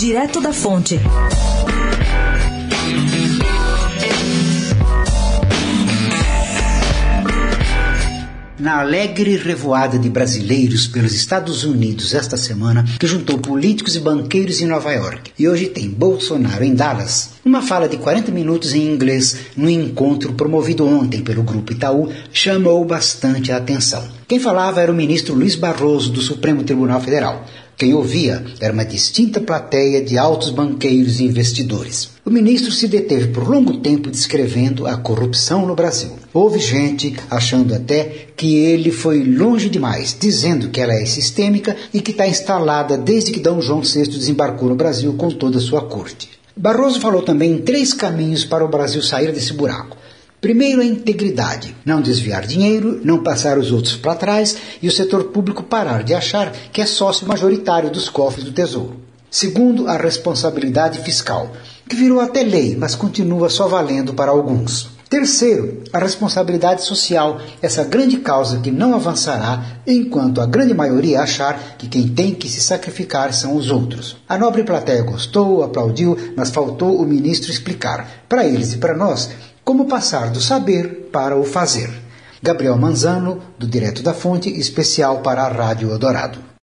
Direto da Fonte. na alegre revoada de brasileiros pelos Estados Unidos esta semana, que juntou políticos e banqueiros em Nova York. E hoje tem Bolsonaro em Dallas. Uma fala de 40 minutos em inglês no encontro promovido ontem pelo Grupo Itaú chamou bastante a atenção. Quem falava era o ministro Luiz Barroso do Supremo Tribunal Federal. Quem ouvia era uma distinta plateia de altos banqueiros e investidores. O ministro se deteve por longo tempo descrevendo a corrupção no Brasil. Houve gente achando até que ele foi longe demais, dizendo que ela é sistêmica e que está instalada desde que D. João VI desembarcou no Brasil com toda a sua corte. Barroso falou também em três caminhos para o Brasil sair desse buraco. Primeiro, a integridade. Não desviar dinheiro, não passar os outros para trás e o setor público parar de achar que é sócio majoritário dos cofres do Tesouro. Segundo, a responsabilidade fiscal, que virou até lei, mas continua só valendo para alguns. Terceiro, a responsabilidade social, essa grande causa que não avançará enquanto a grande maioria achar que quem tem que se sacrificar são os outros. A nobre plateia gostou, aplaudiu, mas faltou o ministro explicar, para eles e para nós, como passar do saber para o fazer. Gabriel Manzano, do Direto da Fonte, especial para a Rádio Eldorado.